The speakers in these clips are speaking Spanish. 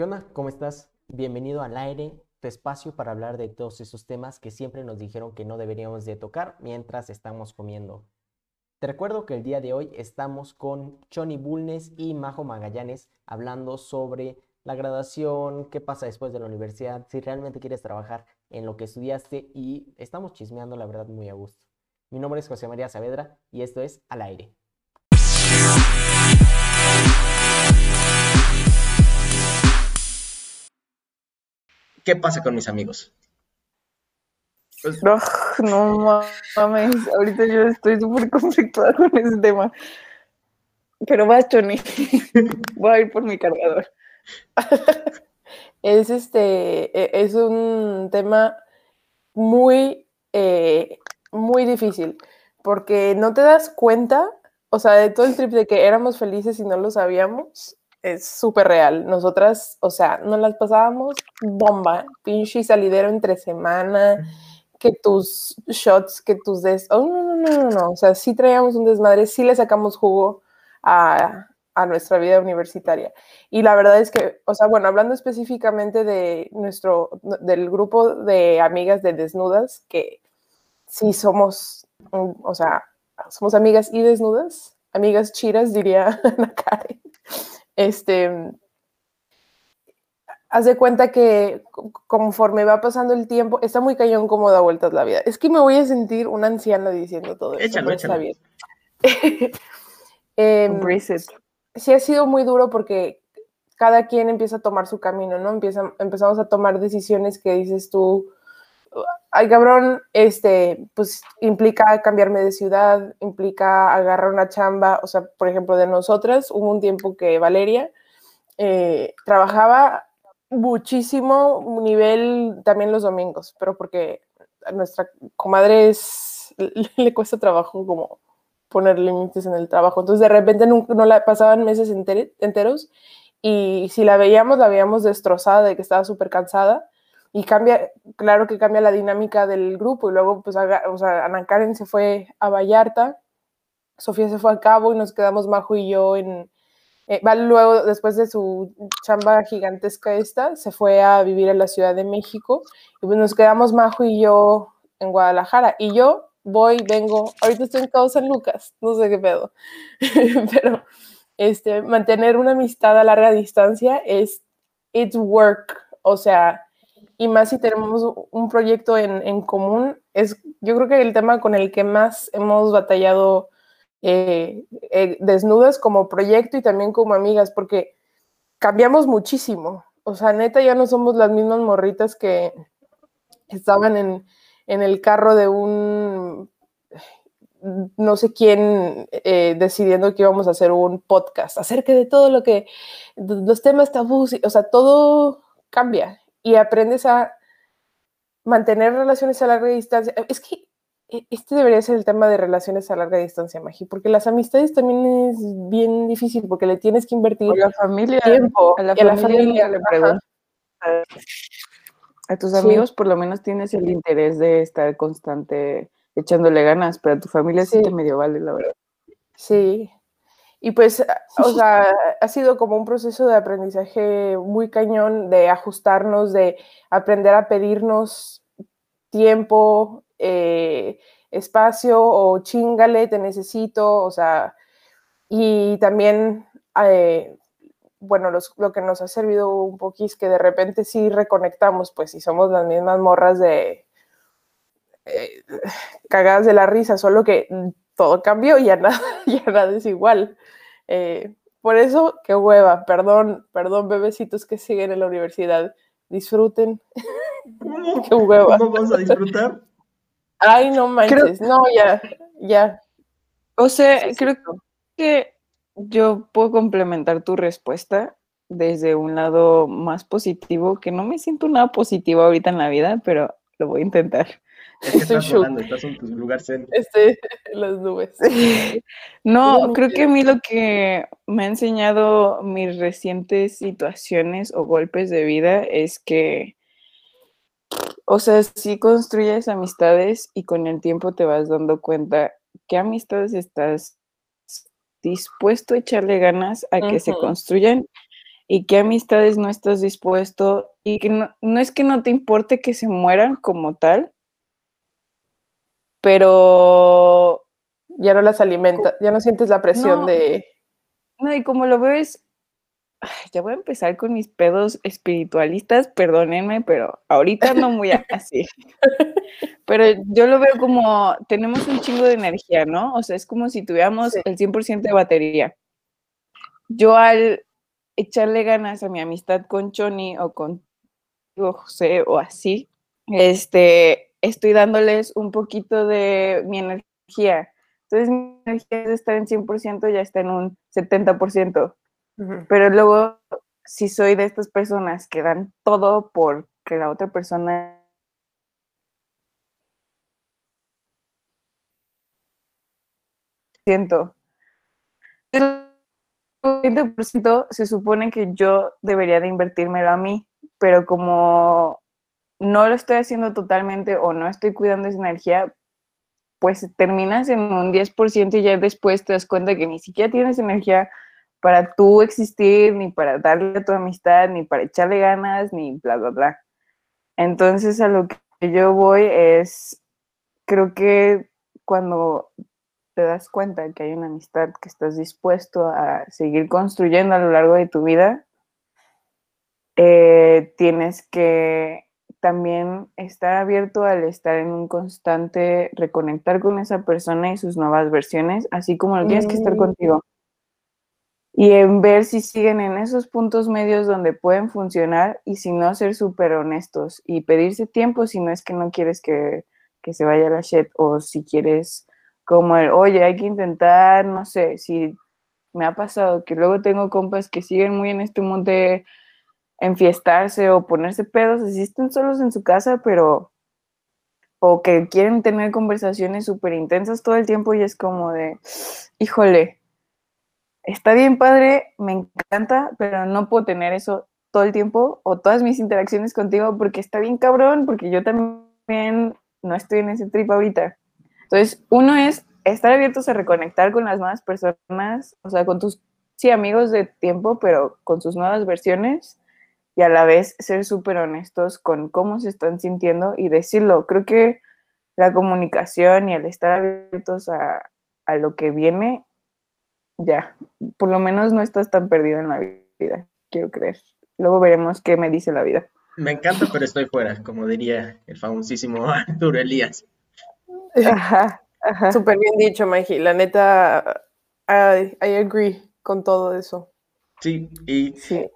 ¿Qué onda? ¿Cómo estás? Bienvenido al aire, tu espacio para hablar de todos esos temas que siempre nos dijeron que no deberíamos de tocar mientras estamos comiendo. Te recuerdo que el día de hoy estamos con Choni Bulnes y Majo Magallanes hablando sobre la graduación, qué pasa después de la universidad, si realmente quieres trabajar en lo que estudiaste y estamos chismeando la verdad muy a gusto. Mi nombre es José María Saavedra y esto es Al aire. ¿Qué pasa con mis amigos? Pues no, no mames, ahorita yo estoy súper conflictuada con ese tema. Pero va, Choni, voy a ir por mi cargador. es este, e, es un tema muy, eh, muy difícil, porque no te das cuenta, o sea, de todo el trip de que éramos felices y no lo sabíamos, es súper real. Nosotras, o sea, nos las pasábamos bomba, pinche salidero entre semana, que tus shots, que tus des... Oh, no, no, no, no, no, o sea, sí traíamos un desmadre, sí le sacamos jugo a, a nuestra vida universitaria. Y la verdad es que, o sea, bueno, hablando específicamente de nuestro, del grupo de amigas de desnudas, que sí somos, o sea, somos amigas y desnudas, amigas chiras, diría Ana este, haz de cuenta que conforme va pasando el tiempo, está muy cañón cómo da vueltas la vida. Es que me voy a sentir una anciana diciendo todo eso. Échalo, Está bien. eh, sí ha sido muy duro porque cada quien empieza a tomar su camino, ¿no? Empieza, empezamos a tomar decisiones que dices tú, ay cabrón, este, pues implica cambiarme de ciudad, implica agarrar una chamba, o sea, por ejemplo, de nosotras, hubo un tiempo que Valeria eh, trabajaba muchísimo, nivel también los domingos, pero porque a nuestra comadre es, le cuesta trabajo como poner límites en el trabajo, entonces de repente no, no la pasaban meses enteros y si la veíamos, la veíamos destrozada de que estaba súper cansada y cambia, claro que cambia la dinámica del grupo y luego pues o sea, Ana Karen se fue a Vallarta, Sofía se fue a Cabo y nos quedamos Majo y yo en, eh, luego después de su chamba gigantesca esta, se fue a vivir en la Ciudad de México y pues nos quedamos Majo y yo en Guadalajara y yo voy, vengo, ahorita estoy en Cabo San Lucas, no sé qué pedo, pero este, mantener una amistad a larga distancia es, it's work, o sea, y más si tenemos un proyecto en, común, es yo creo que el tema con el que más hemos batallado eh, eh, desnudas como proyecto y también como amigas, porque cambiamos muchísimo. O sea, neta, ya no somos las mismas morritas que estaban en, el carro de un no sé quién eh, decidiendo que íbamos a hacer un podcast acerca de todo lo que, los temas tabús, o sea, todo cambia y aprendes a mantener relaciones a larga distancia. Es que e, este debería ser el tema de relaciones a larga distancia, Magi, porque las amistades también es bien difícil porque le tienes que invertir la familia, tiempo a la, familia, le A tus amigos por lo menos tienes el interés de estar constante echándole ganas, pero a tu familia sí, sí. te medio vale, la verdad. Sí, y pues, o sea, ha sido como un proceso de aprendizaje muy cañón, de ajustarnos, de aprender a pedirnos tiempo, eh, espacio o chingale, te necesito, o sea, y también, eh, bueno, lo que nos ha servido un poquito es que de repente sí reconectamos, pues si somos las mismas morras de eh, cagadas de la risa, solo que todo cambió y ya nada, ya nada es igual. Eh, por eso, qué hueva, perdón, perdón, bebecitos que siguen en la universidad, disfruten. qué hueva. ¿Cómo vamos a disfrutar? Ay, no manches, no, ya, ya. O sea, creo que yo puedo complementar tu respuesta desde un lado más positivo, que no me siento nada positivo ahorita en la vida, pero lo voy a intentar. Estás volando, estás en tu lugar las nubes. No, creo que a mí lo que me ha enseñado mis recientes situaciones o golpes de vida es que, o sea, si construyes amistades y con el tiempo te vas dando cuenta qué amistades estás dispuesto a echarle ganas a que se construyan y qué amistades no estás dispuesto y que no, no es que no te importe que se mueran como tal, pero ya no las alimenta, ya no sientes la presión de... No, y como lo veo es, ya voy a empezar con mis pedos espiritualistas, perdónenme, pero ahorita no muy así. pero yo lo veo como, tenemos un chingo de energía, ¿no? O sea, es como si tuviéramos el 100% de batería. Yo al echarle ganas a mi amistad con Choni o con José o así, este, estoy dándoles un poquito de mi energía. Entonces mi energía de estar en 100% ya está en un 70%. Pero luego, si soy de estas personas que dan todo por que la otra persona siento. El 20% se supone que yo debería de invertírmelo a mí, pero como no lo estoy haciendo totalmente o no estoy cuidando esa energía, pues terminas en un 10% y ya después te das cuenta que ni siquiera tienes energía para tú existir, ni para darle a tu amistad, ni para echarle ganas, ni bla, bla, bla. Entonces a lo que yo voy es, creo que cuando te das cuenta que hay una amistad que estás dispuesto a seguir construyendo a lo largo de tu vida, eh, tienes que también estar abierto al estar en un constante reconectar con esa persona y sus nuevas versiones, así como lo tienes que estar mm. contigo. Y en ver si siguen en esos puntos medios donde pueden funcionar y si no ser súper honestos y pedirse tiempo si no es que no quieres que, que se vaya la shit o si quieres como el, oye, hay que intentar, no sé, si me ha pasado que luego tengo compas que siguen muy en este de enfiestarse o ponerse pedos, existen solos en su casa, pero o que quieren tener conversaciones súper intensas todo el tiempo y es como de, híjole, está bien padre, me encanta, pero no puedo tener eso todo el tiempo o todas mis interacciones contigo porque está bien cabrón, porque yo también no estoy en ese trip ahorita. Entonces, uno es estar abiertos a reconectar con las nuevas personas, o sea, con tus, sí, amigos de tiempo, pero con sus nuevas versiones y a la vez ser súper honestos con cómo se están sintiendo y decirlo. Creo que la comunicación y el estar abiertos a, a lo que viene, ya, por lo menos no estás tan perdido en la vida, quiero creer. Luego veremos qué me dice la vida. Me encanta, pero estoy fuera, como diría el famosísimo Arturo Elías. Ajá, ajá. Súper bien dicho, Maggie. La neta, I, I agree con todo eso. Sí, y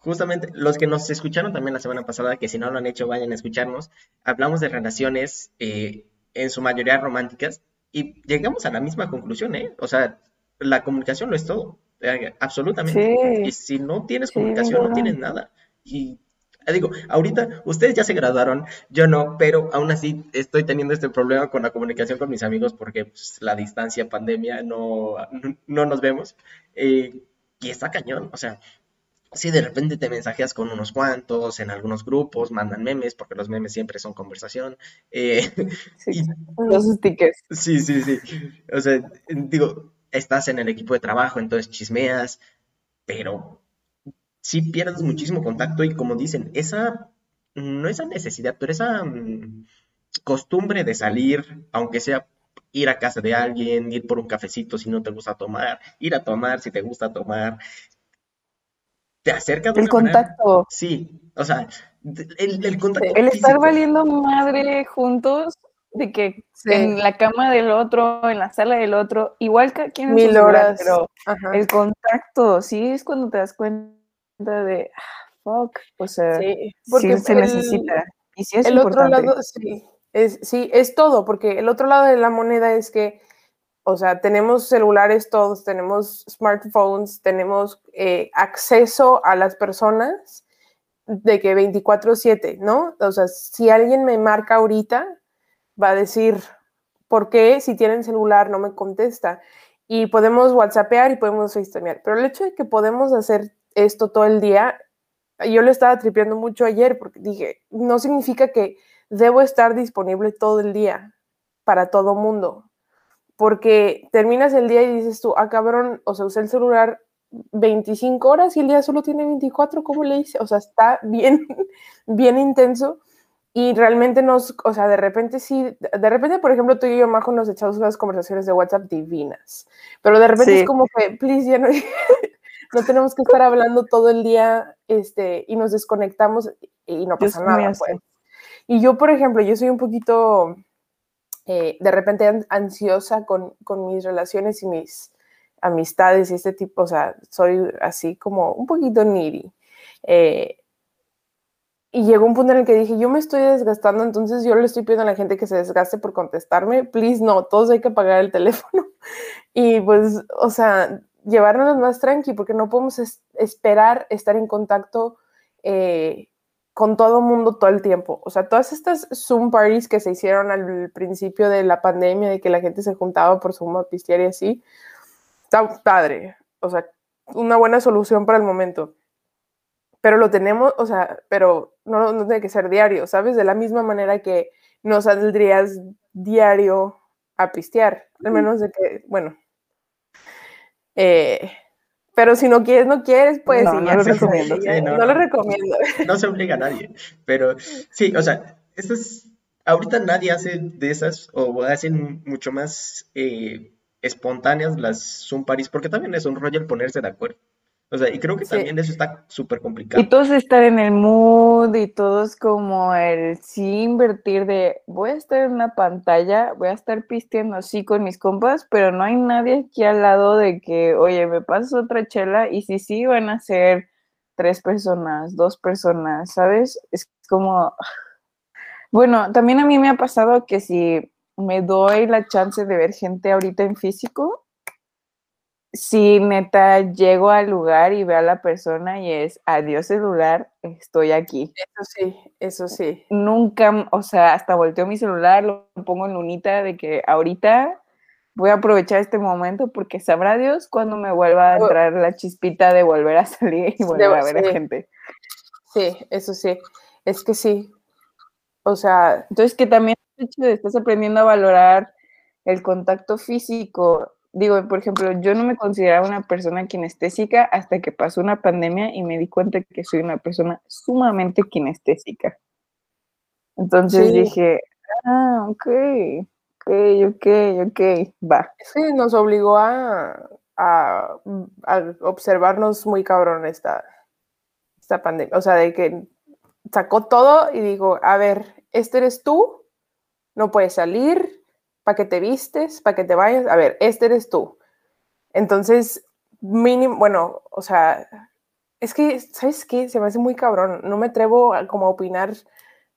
justamente los que nos escucharon también la semana pasada, que si no lo han hecho, vayan a escucharnos, hablamos de relaciones eh, en su mayoría románticas y llegamos a la misma conclusión, ¿eh? O sea, la comunicación lo es todo, eh, absolutamente. Y si no tienes comunicación, no tienes nada. Y digo, ahorita ustedes ya se graduaron, yo no, pero aún así estoy teniendo este problema con la comunicación con mis amigos porque pues, la distancia, pandemia, no, no nos vemos. Eh, y está cañón, o sea, si de repente te mensajeas con unos cuantos, en algunos grupos, mandan memes, porque los memes siempre son conversación. Eh, sí, los stickers. Sí, sí, sí. O sea, digo, estás en el equipo de trabajo, entonces chismeas, pero sí pierdes muchísimo contacto y como dicen, esa, no esa necesidad, pero esa mm, costumbre de salir, aunque sea ir a casa de alguien, ir por un cafecito si no te gusta tomar, ir a tomar si te gusta tomar. Te acerca de El contacto. Sí, o sea, el, contacto. El estar valiendo madre juntos, de que en la cama del otro, en la sala del otro, igual que aquí en Mil horas. pero el contacto, sí es cuando te das cuenta de, ah, fuck, o sea, sí, porque se necesita. Y sí es el otro lado, sí, es, sí, es todo, porque el otro lado de la moneda es que, o sea, tenemos celulares todos, tenemos smartphones, tenemos eh, acceso a las personas de que 24/7, ¿no? O sea, si alguien me marca ahorita, va a decir, ¿por qué si tienen celular no me contesta? Y podemos WhatsAppear y podemos FaceTimear. Pero el hecho de que podemos hacer esto todo el día, yo lo estaba tripeando mucho ayer porque dije, no significa que debo estar disponible todo el día para todo mundo. Porque terminas el día y dices tú, ah, cabrón, o sea, usé el celular 25 horas y el día solo tiene 24, ¿cómo le hice? O sea, está bien, bien intenso y realmente nos, o sea, de repente sí, de repente, por ejemplo, tú y yo, Majo, nos echamos unas conversaciones de WhatsApp divinas, pero de repente es como que, please, ya no, no tenemos que estar hablando todo el día este, y nos desconectamos y no pasa nada. Pues. Y yo, por ejemplo, yo soy un poquito, eh, de repente, ansiosa con, con mis relaciones y mis amistades y este tipo, o sea, soy así como un poquito needy. Eh, y llegó un punto en el que dije, yo me estoy desgastando, entonces yo le estoy pidiendo a la gente que se desgaste por contestarme. Please, no, todos hay que pagar el teléfono. Y pues, o sea, llevarnos más tranqui, porque no podemos esperar estar en contacto eh, con todo mundo todo el tiempo. O sea, todas estas Zoom parties que se hicieron al principio de la pandemia, de que la gente se juntaba por Zoom a pistear y así, está padre. O sea, una buena solución para el momento pero lo tenemos, o sea, pero no, no tiene que ser diario, ¿sabes? De la misma manera que no saldrías diario a pistear, al menos de que, bueno. Eh, pero si no quieres, no quieres, pues no, no lo recomiendo. no, lo recomiendo. No se obliga a nadie, pero sí, o sea, esto es, ahorita nadie hace de esas o hacen mucho más eh, espontáneas las Zoom Paris, porque también es un rollo el ponerse de acuerdo. O sea, y creo que también eso está súper complicado. Y todos estar en el mood y todos como el sí invertir de voy a estar en una pantalla, voy a estar pisteando así con mis compas, pero no hay nadie aquí al lado de que, oye, me pasas otra chela y si sí van a ser tres personas, dos personas, ¿sabes? Es como, bueno, también a mí me ha pasado que si me doy la chance de ver gente ahorita en físico, si neta llego al lugar y veo a la persona y es adiós celular, estoy aquí. Eso sí, eso sí. Nunca, o sea, hasta volteo mi celular, lo pongo en lunita de que ahorita voy a aprovechar este momento porque sabrá Dios cuando me vuelva a entrar la chispita de volver a salir y volver a ver a gente. Sí, eso sí. Es que sí. O sea. Entonces que también estás aprendiendo a valorar el contacto físico digo, por ejemplo, yo no me consideraba una persona kinestésica hasta que pasó una pandemia y me di cuenta que soy una persona sumamente kinestésica. Entonces dije, ah, ok, ok, ok, ok, va. Que nos obligó a, a, observarnos muy cabrón esta, esta pandemia. O sea, de que sacó todo y digo, a ver, este eres tú, no puedes salir, ¿para qué te vistes? ¿Para qué te vayas? A ver, este eres tú. Entonces, mínimo, bueno, o sea, es que, ¿sabes qué? Se me hace muy cabrón. No me atrevo a como a opinar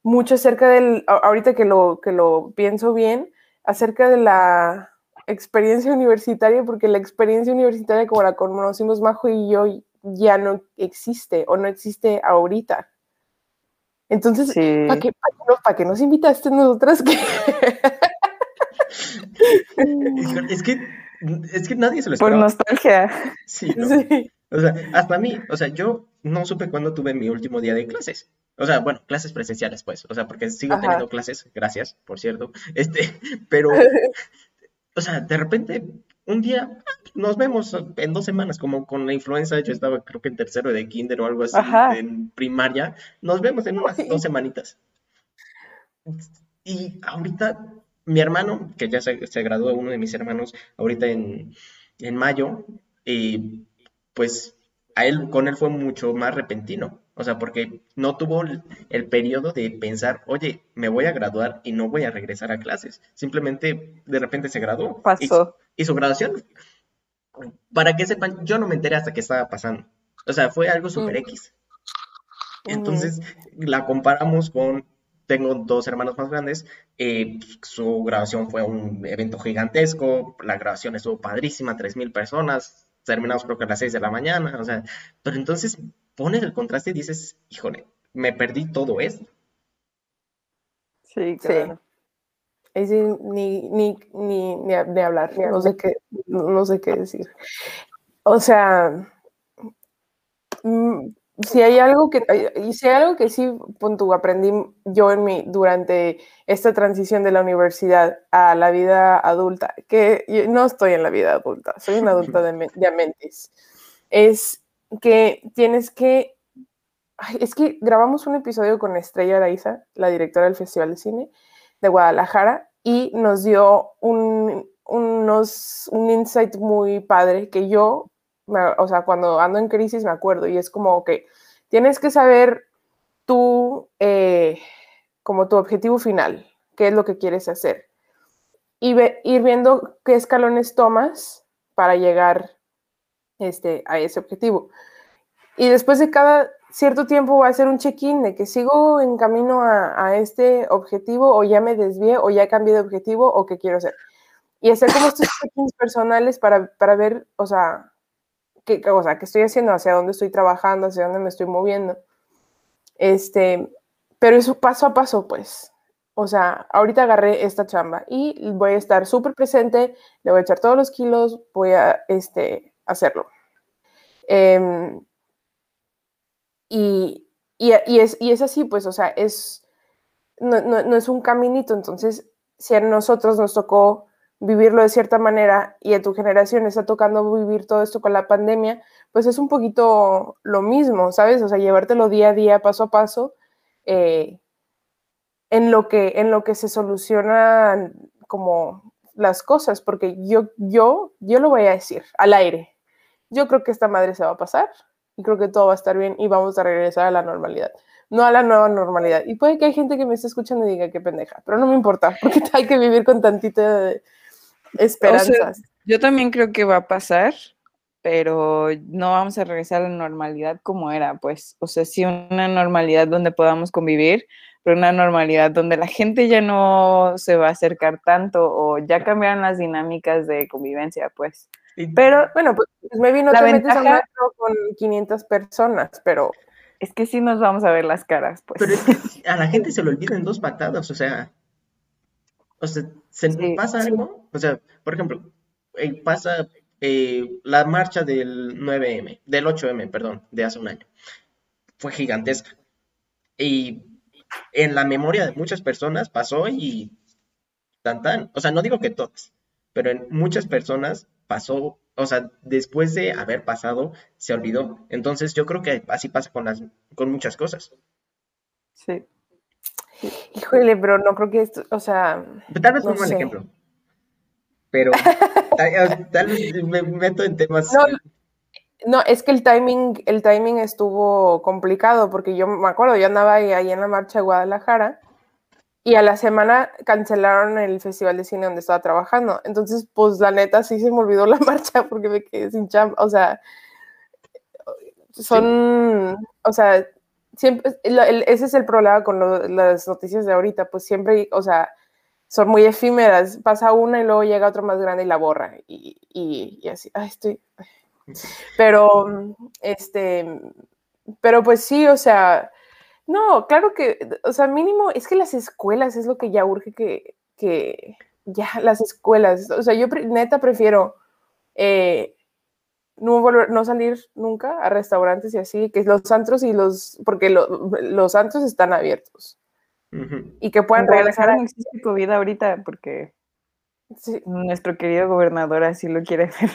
mucho acerca del, ahorita que lo, que lo pienso bien, acerca de la experiencia universitaria, porque la experiencia universitaria como la conocimos Majo y yo ya no existe o no existe ahorita. Entonces, ¿para qué, para qué, nos invitaste nosotras? es que es que nadie se lo esperaba. Por nostalgia. Sí, O sea, hasta a mí, o sea, yo no supe cuándo tuve mi último día de clases. O sea, bueno, clases presenciales, pues. O sea, porque sigo teniendo clases, gracias, por cierto. Este, pero, o sea, de repente, un día nos vemos en dos semanas, como con la influenza. Yo estaba, creo que en tercero de kinder o algo así, en primaria. Nos vemos en unas dos semanitas. Y ahorita mi hermano, que ya se, graduó, uno de mis hermanos, ahorita en, mayo, y pues a él, con él fue mucho más repentino. O sea, porque no tuvo el, periodo de pensar, oye, me voy a graduar y no voy a regresar a clases. Simplemente de repente se graduó. Pasó. Y, su graduación, para que sepan, yo no me enteré hasta que estaba pasando. O sea, fue algo super X. Entonces, la comparamos con tengo dos hermanos más grandes, eh, su grabación fue un evento gigantesco, la grabación estuvo padrísima, 3.000 personas, terminamos creo que a las 6 de la mañana, o sea, pero entonces pones el contraste y dices, híjole, me perdí todo esto. Sí, claro. Sí. ni, ni, ni, ni, hablar, no sé, qué, no sé qué decir. O sea, si hay algo que, y si hay algo que sí, punto, aprendí yo en mi, durante esta transición de la universidad a la vida adulta, que yo no estoy en la vida adulta, soy una adulta de, de es que tienes que, es que grabamos un episodio con Estrella Araiza, la directora del Festival de Cine de Guadalajara, y nos dio un, unos, un insight muy padre que yo, o sea, cuando ando en crisis me acuerdo y es como que tienes que saber tú, eh, como tu objetivo final, qué es lo que quieres hacer. Y ir viendo qué escalones tomas para llegar este, a ese objetivo. Y después de cada cierto tiempo va a hacer un check-in de que sigo en camino a, a, este objetivo o ya me desvié o ya cambié de objetivo o qué quiero hacer y hacer como estos check-ins personales para, para, ver, o sea, qué, o sea, qué estoy haciendo, hacia dónde estoy trabajando, hacia dónde me estoy moviendo. Este, pero eso paso a paso, pues. O sea, ahorita agarré esta chamba y voy a estar súper presente, le voy a echar todos los kilos, voy a este, hacerlo. Eh, y, y, y, es, y es así, pues, o sea, es, no, no, no es un caminito, entonces, si a nosotros nos tocó vivirlo de cierta manera y a tu generación está tocando vivir todo esto con la pandemia, pues es un poquito lo mismo, ¿sabes? O sea, llevártelo día a día, paso a paso, eh, en, lo que, en lo que se solucionan como las cosas, porque yo, yo, yo lo voy a decir al aire. Yo creo que esta madre se va a pasar y creo que todo va a estar bien y vamos a regresar a la normalidad no a la nueva normalidad. Y puede que hay gente que me esté escuchando y diga qué pendeja, pero no me importa, porque hay que vivir con tantita esperanzas. yo también creo que va a pasar, pero no vamos a regresar a la normalidad como era, pues, o sea, sí una normalidad donde podamos convivir, pero una normalidad donde la gente ya no se va a acercar tanto o ya cambiaron las dinámicas de convivencia, pues. Pero bueno, pues me vino te metes a un metro con 500 personas, pero es que sí nos vamos a ver las caras, pues. Pero es que a la gente se lo olvida en dos patadas, o sea, o sea, ¿se pasa algo? O sea, por ejemplo, eh, pasa eh, la marcha del 9M, del 8M, perdón, de hace un año. Fue gigantesca. Y en la memoria de muchas personas pasó y tan tan. O sea, no digo que todas, pero en muchas personas pasó, o sea, después de haber pasado, se olvidó. Entonces yo creo que así pasa con las, con muchas cosas. Sí. Híjole, pero no creo que esto, o sea. Tal vez no un mal ejemplo. Pero tal, vez me meto en temas. No, es que el timing, el timing estuvo complicado, porque yo me acuerdo, yo andaba ahí, ahí en la marcha de Guadalajara y a la semana cancelaron el festival de cine donde estaba trabajando. Entonces, pues la neta sí se me olvidó la marcha porque me quedé sin chamba. O sea, son, o sea, siempre, ese es el problema con las noticias de ahorita, pues siempre, o sea, son muy efímeras, pasa una y luego llega otro más grande y la borra, y, y, así, ay, estoy, pero, este, pero pues sí, o sea, no, claro que, o sea, mínimo, es que las escuelas es lo que ya urge que, que ya las escuelas, o sea, yo neta prefiero eh, no volver, no salir nunca a restaurantes y así, que los antros y los, porque los antros están abiertos. Y que puedan regresar. No existe COVID ahorita porque nuestro querido gobernador así lo quiere ver.